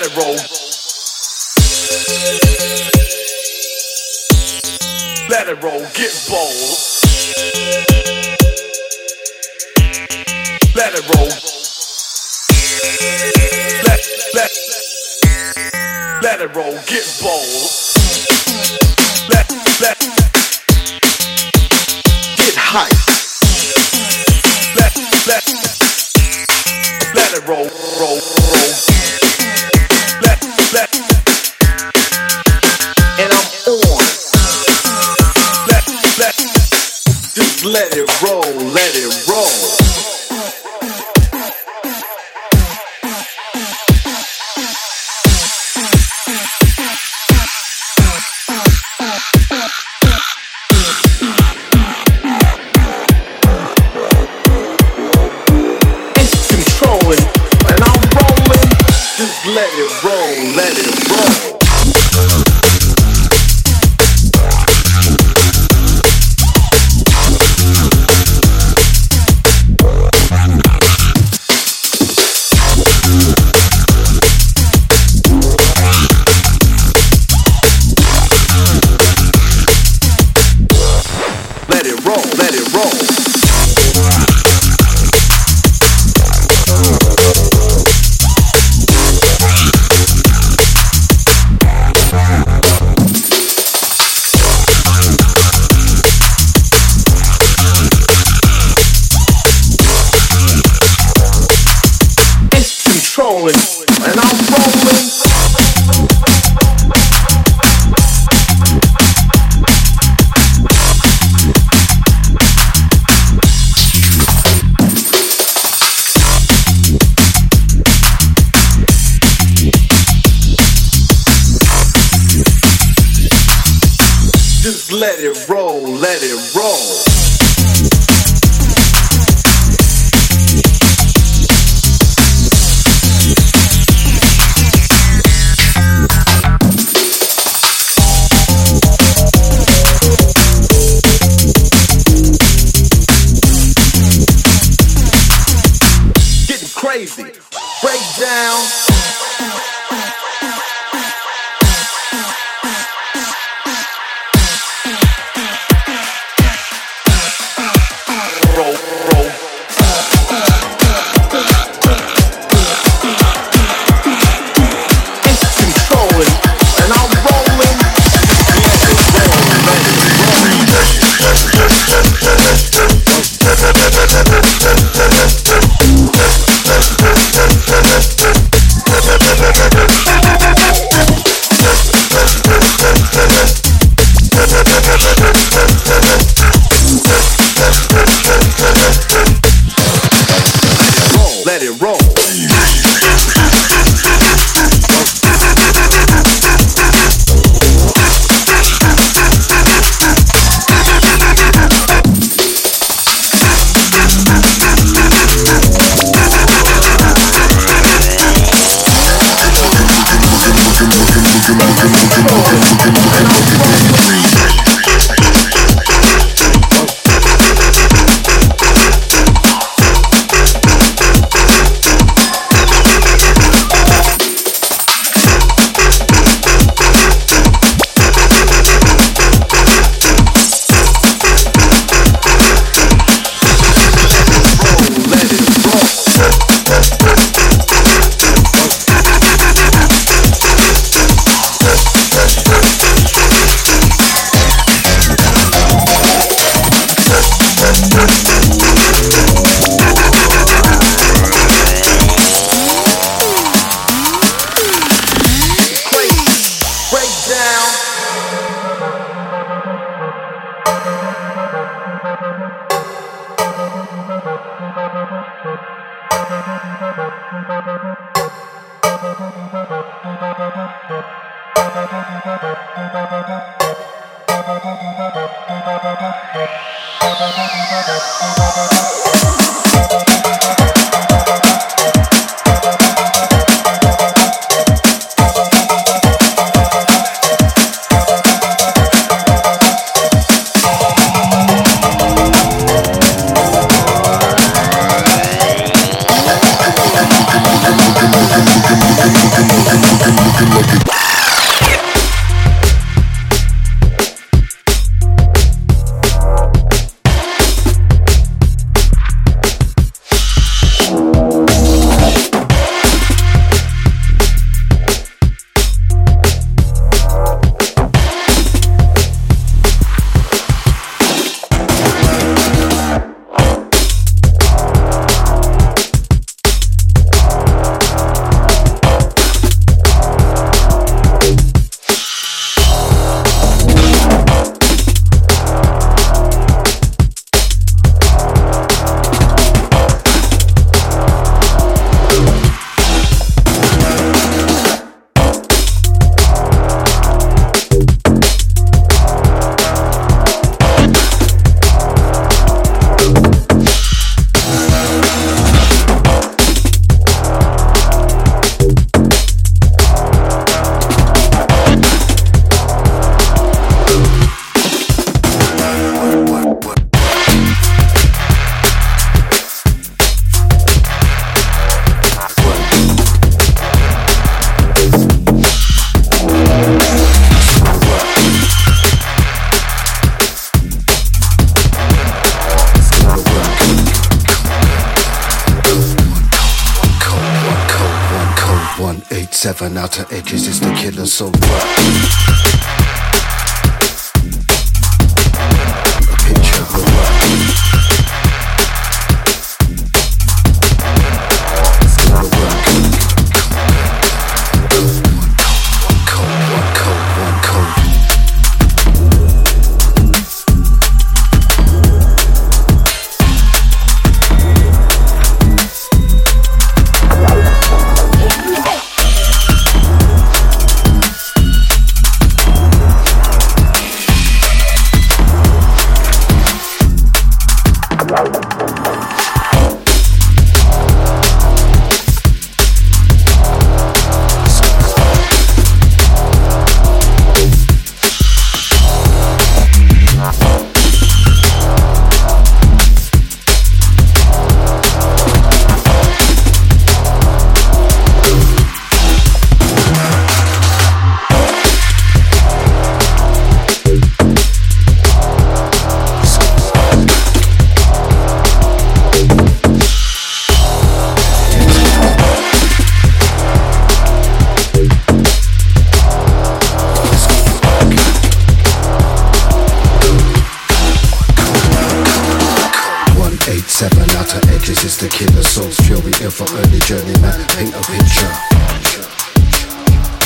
federal. Lateral, get bold. Lateral. Let, let, roll get bold. Let, let, get high. Let, let, lateral, roll, roll. let it roll. rolling. down. C'est pas vrai, c'est pas vrai, c'est pas vrai. 187 outer edges is the killer so what?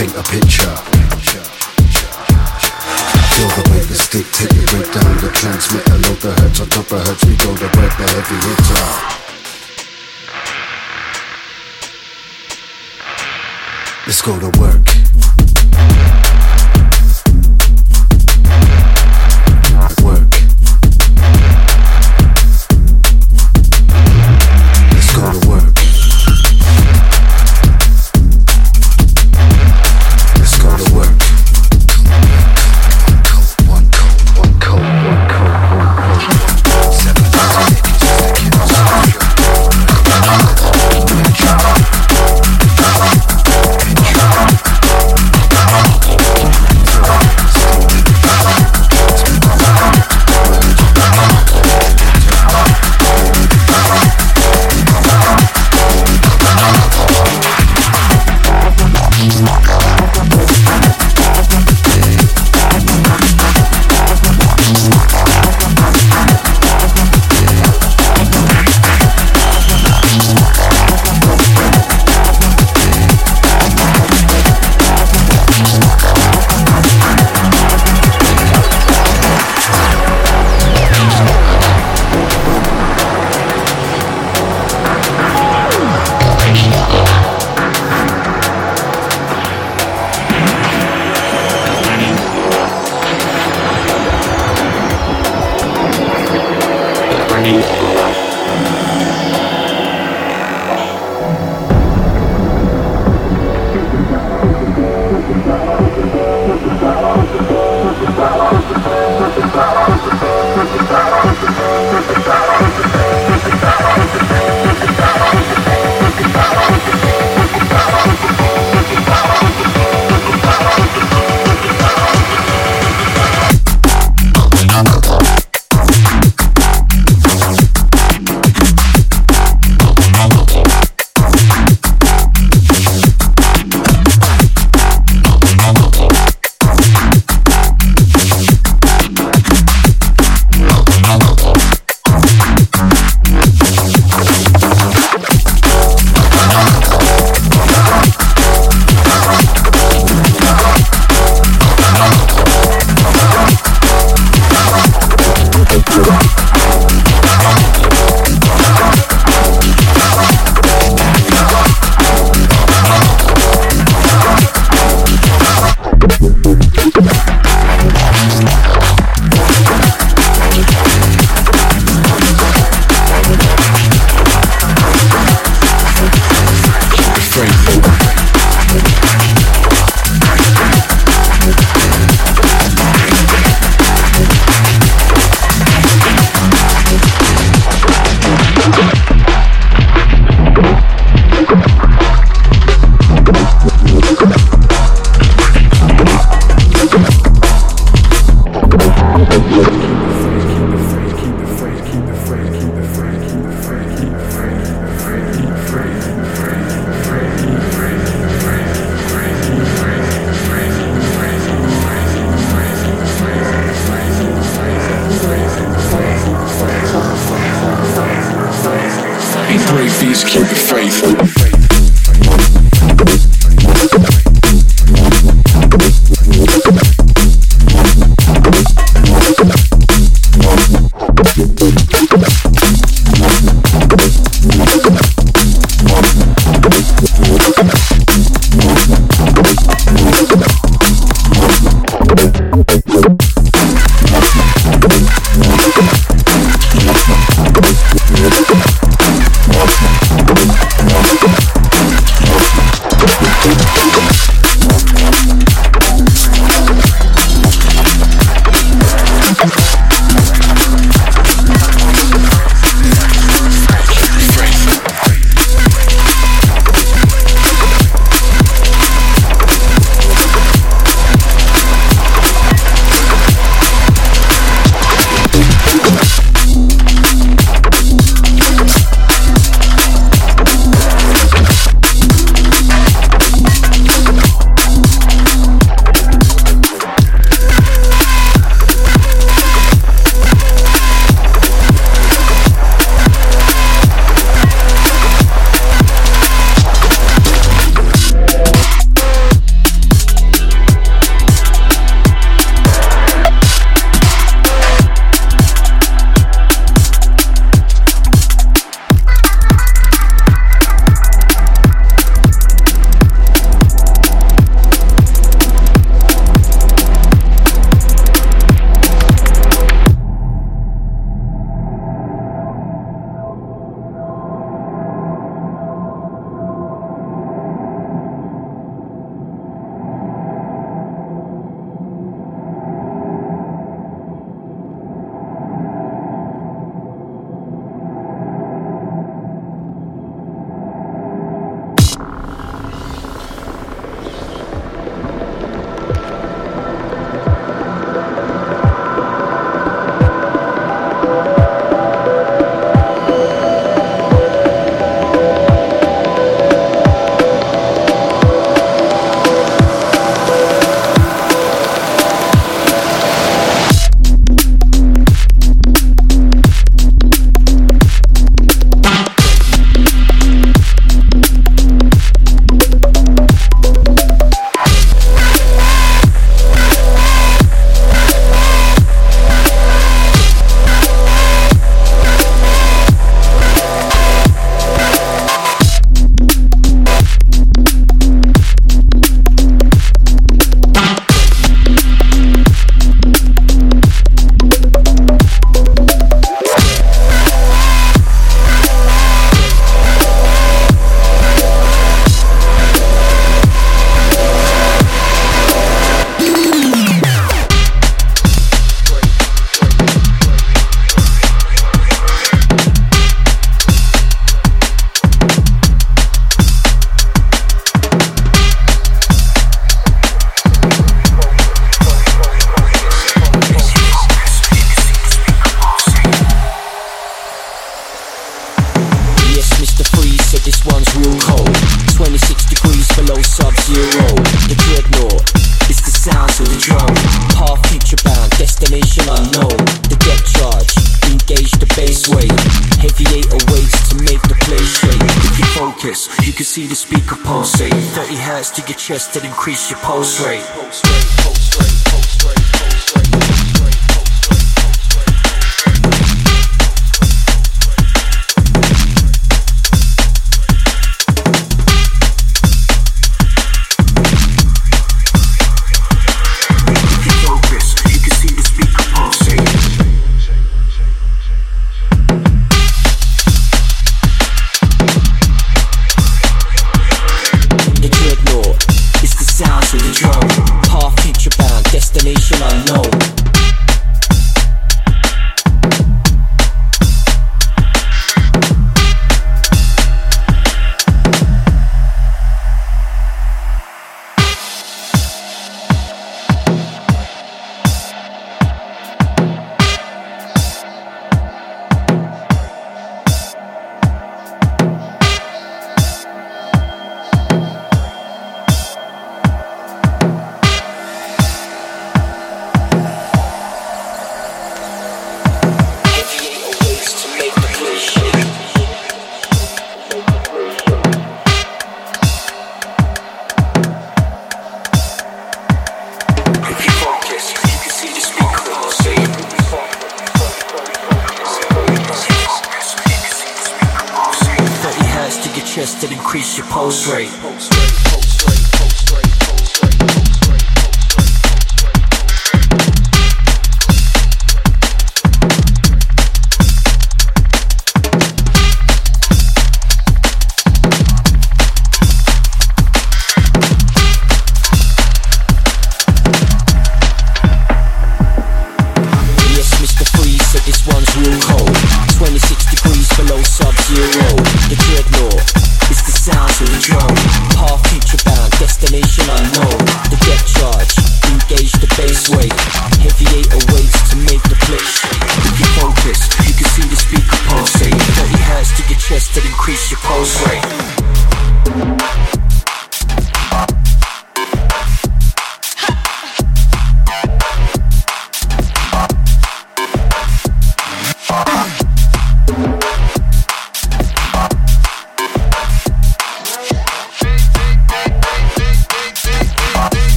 paint a picture. Feel the way the stick, take the break down the transmitter, load the hertz on top of hertz, we go to break the heavy hitter. Let's go to work. Journey. Chest and increase your pulse rate. chest and increase your pulse rate.